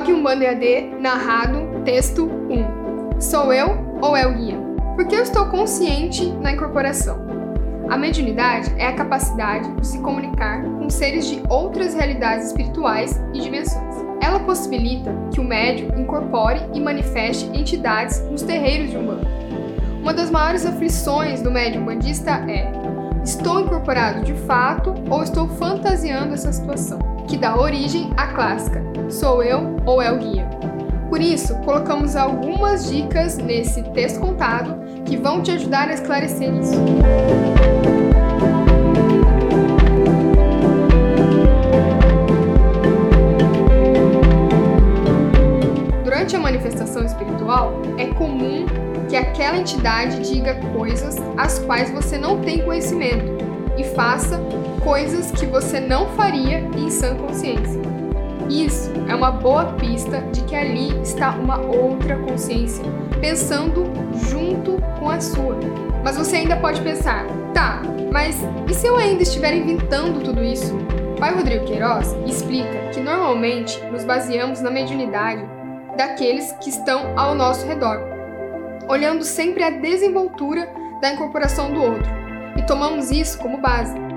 Blog Umbanda EAD, narrado, texto 1. Sou eu ou é o guia? Porque eu estou consciente na incorporação. A mediunidade é a capacidade de se comunicar com seres de outras realidades espirituais e dimensões. Ela possibilita que o médium incorpore e manifeste entidades nos terreiros de Umbanda. Uma das maiores aflições do médium bandista é: estou incorporado de fato ou estou fantasiando essa situação? Que dá origem à clássica Sou eu ou é o guia. Por isso, colocamos algumas dicas nesse texto contado que vão te ajudar a esclarecer isso. Durante a manifestação espiritual, é comum que aquela entidade diga coisas as quais você não tem conhecimento e faça coisas que você não faria em sã consciência. Isso é uma boa pista de que ali está uma outra consciência, pensando junto com a sua. Mas você ainda pode pensar, tá, mas e se eu ainda estiver inventando tudo isso? Pai Rodrigo Queiroz explica que normalmente nos baseamos na mediunidade daqueles que estão ao nosso redor, olhando sempre a desenvoltura da incorporação do outro, e tomamos isso como base.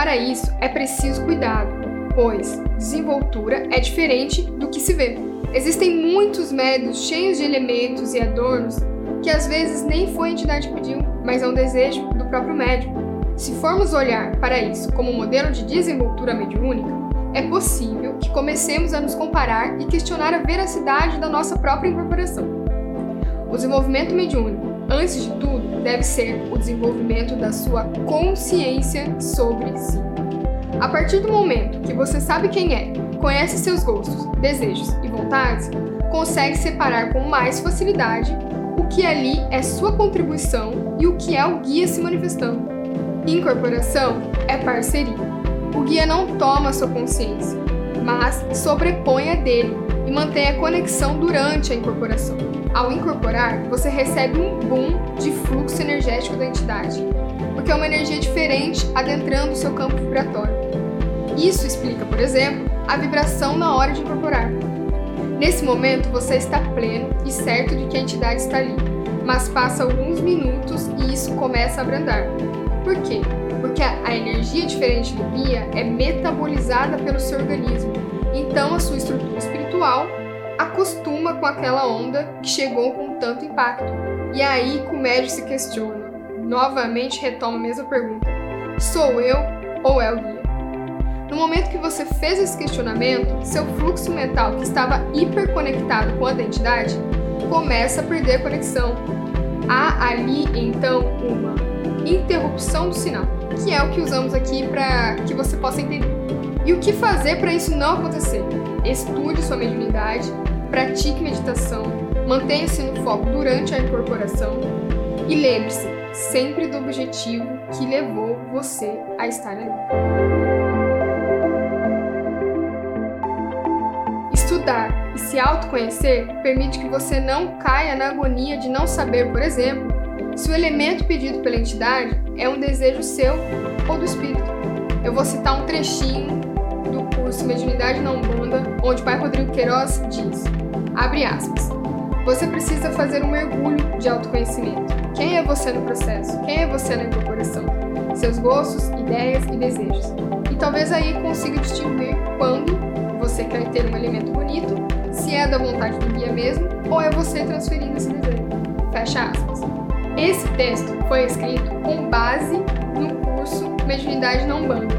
Para isso, é preciso cuidado, pois desenvoltura é diferente do que se vê. Existem muitos médios cheios de elementos e adornos que às vezes nem foi a entidade que pediu, mas é um desejo do próprio médium. Se formos olhar para isso como um modelo de desenvoltura mediúnica, é possível que comecemos a nos comparar e questionar a veracidade da nossa própria incorporação. O desenvolvimento mediúnico, antes de tudo, deve ser o desenvolvimento da sua consciência sobre si. A partir do momento que você sabe quem é, conhece seus gostos, desejos e vontades, consegue separar com mais facilidade o que ali é sua contribuição e o que é o guia se manifestando. Incorporação é parceria. O guia não toma sua consciência, mas sobrepõe a dele e mantém a conexão durante a incorporação. Ao incorporar, você recebe um boom de fluxo energético da entidade, porque é uma energia diferente adentrando o seu campo vibratório. Isso explica, por exemplo, a vibração na hora de incorporar. Nesse momento, você está pleno e certo de que a entidade está ali, mas passa alguns minutos e isso começa a abrandar. Por quê? Porque a energia diferente do guia é metabolizada pelo seu organismo, então a sua estrutura espiritual acostuma com aquela onda que chegou com tanto impacto. E aí que o médico se questiona. Novamente retoma a mesma pergunta: sou eu ou é o guia? No momento que você fez esse questionamento, seu fluxo mental, que estava hiperconectado com a identidade, começa a perder conexão. Há ali então uma interrupção do sinal, que é o que usamos aqui para que você possa entender. E o que fazer para isso não acontecer? Estude sua mediunidade, pratique meditação, mantenha-se no foco durante a incorporação e lembre-se sempre do objetivo que levou você a estar ali. Estudar e se autoconhecer permite que você não caia na agonia de não saber, por exemplo, se o elemento pedido pela entidade é um desejo seu ou do espírito. Eu vou citar um trechinho do curso Mediunidade na Umbanda, onde o pai Rodrigo Queiroz diz: Abre aspas. Você precisa fazer um mergulho de autoconhecimento. Quem é você no processo? Quem é você na incorporação? Seus gostos, ideias e desejos. E talvez aí consiga distinguir quando você quer ter um elemento bonito, se é da vontade do guia mesmo, ou é você transferindo esse desejo. Fecha aspas. Esse texto foi escrito com base no curso Mediunidade Não Banda.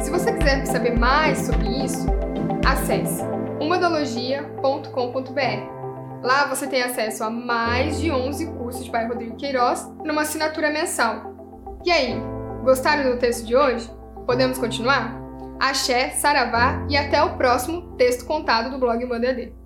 Se você quiser saber mais sobre isso, acesse umadologia.com.br. Lá você tem acesso a mais de 11 cursos de Pai Rodrigo Queiroz numa assinatura mensal. E aí, gostaram do texto de hoje? Podemos continuar? Axé, Saravá e até o próximo texto contado do blog Mandadê.